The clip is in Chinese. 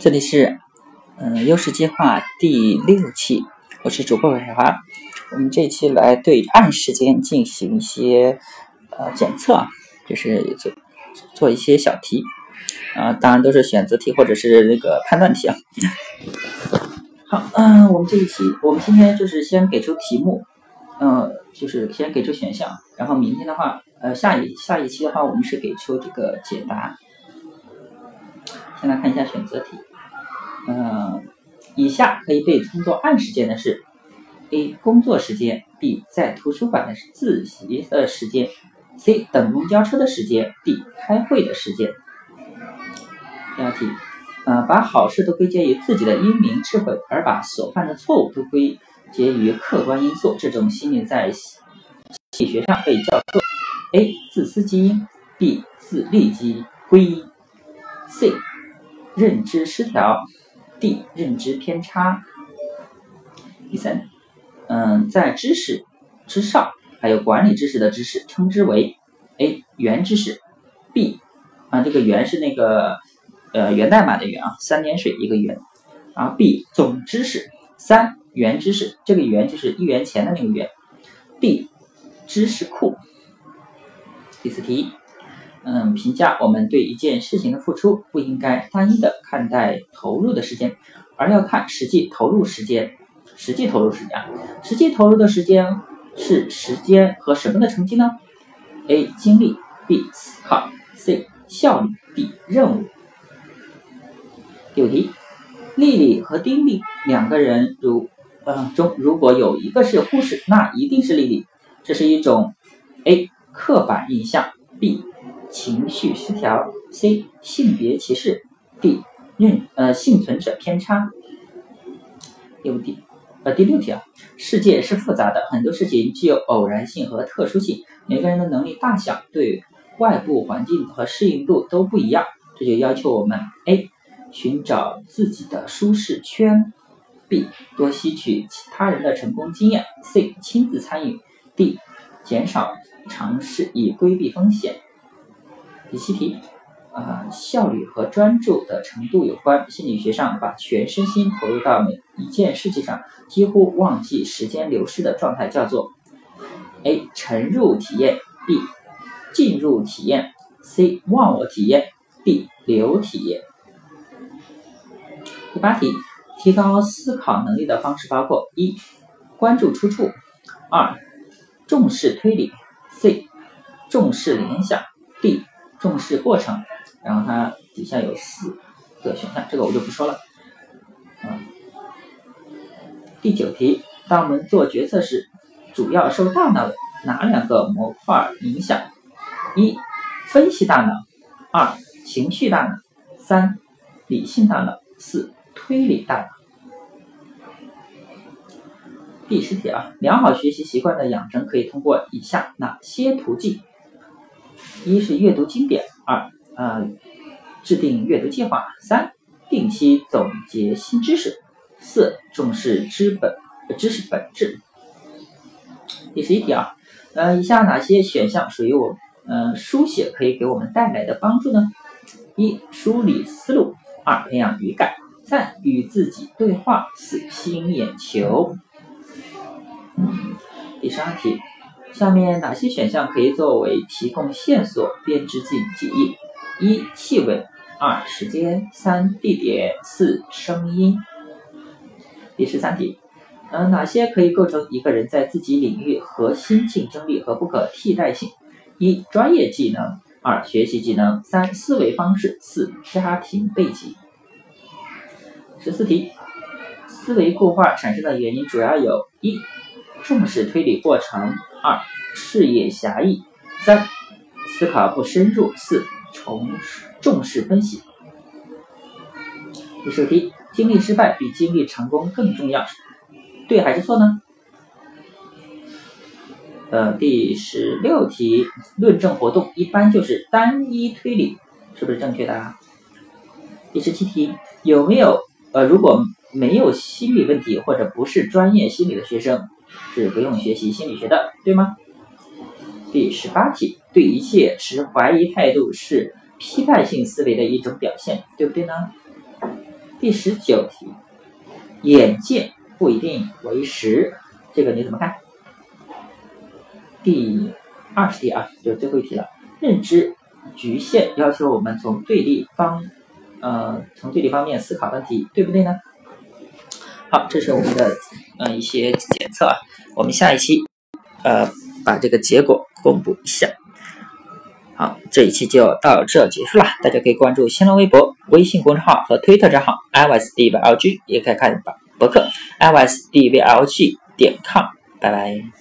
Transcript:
这里是嗯优势计划第六期，我是主播海华。我们这一期来对暗时间进行一些呃检测，就是做做一些小题啊，当然都是选择题或者是那个判断题啊。好，嗯，我们这一期我们今天就是先给出题目，嗯，就是先给出选项，然后明天的话，呃，下一下一期的话，我们是给出这个解答。先来看一下选择题。嗯，以下可以被称作暗时间的是：A. 工作时间；B. 在图书馆的自习的时间；C. 等公交车的时间；D. 开会的时间。第二题，呃，把好事都归结于自己的英明智慧，而把所犯的错误都归结于客观因素，这种心理在心理学上被叫做 A. 自私基因；B. 自利基归因；C. 认知失调。D 认知偏差。第三，嗯，在知识之上还有管理知识的知识，称之为 A 原知识，B 啊这个原是那个呃源代码的源啊，三点水一个源，然后 B 总知识，三原知识，这个元就是一元钱的那个元，D 知识库。第四题。嗯，评价我们对一件事情的付出，不应该单一的看待投入的时间，而要看实际投入时间。实际投入时间，实际投入的时间是时间和什么的成绩呢？A. 精力，B. 思考，C. 效率，D. 任务。第五题，丽丽和丁力两个人如呃中，如果有一个是护士，那一定是丽丽。这是一种 A. 刻板印象，B. 情绪失调，C 性别歧视，D 认呃幸存者偏差。第五题，呃第六题啊，世界是复杂的，很多事情具有偶然性和特殊性，每个人的能力大小、对外部环境和适应度都不一样，这就要求我们 A 寻找自己的舒适圈，B 多吸取其他人的成功经验，C 亲自参与，D 减少尝试以规避风险。第七题，啊，效率和专注的程度有关。心理学上，把全身心投入到每一件事情上，几乎忘记时间流逝的状态，叫做 A 沉入体验，B 进入体验，C 忘我体验，D 流体验。第八题，提高思考能力的方式包括：一、关注出处；二、重视推理；C 重视联想。重视过程，然后它底下有四个选项，这个我就不说了。嗯，第九题，当我们做决策时，主要受大脑哪两个模块影响？一、分析大脑；二、情绪大脑；三、理性大脑；四、推理大脑。第十题啊，良好学习习惯的养成可以通过以下哪些途径？一是阅读经典，二呃制定阅读计划，三定期总结新知识，四重视知本知识本质。第十一题啊，呃以下哪些选项属于我呃书写可以给我们带来的帮助呢？一梳理思路，二培养语感，三与自己对话，四吸引眼球。第十二题。下面哪些选项可以作为提供线索编织进记忆？一、气味；二、时间；三、地点；四、声音。第十三题，嗯，哪些可以构成一个人在自己领域核心竞争力和不可替代性？一、专业技能；二、学习技能；三、思维方式；四、家庭背景。十四题，思维固化产生的原因主要有一、重视推理过程。二、视野狭义；三、思考不深入；四、重重视分析。第十题：经历失败比经历成功更重要，对还是错呢？呃，第十六题：论证活动一般就是单一推理，是不是正确的？第十七题：有没有呃，如果没有心理问题或者不是专业心理的学生？是不用学习心理学的，对吗？第十八题，对一切持怀疑态度是批判性思维的一种表现，对不对呢？第十九题，眼见不一定为实，这个你怎么看？第二十题啊，就最后一题了。认知局限要求我们从对立方，呃，从对立方面思考问题，对不对呢？好，这是我们的嗯一些检测啊。我们下一期呃把这个结果公布一下。好，这一期就到这结束了。大家可以关注新浪微博、微信公众号和推特账号 i s d v l g 也可以看博客 i s d v l g 点 com。拜拜。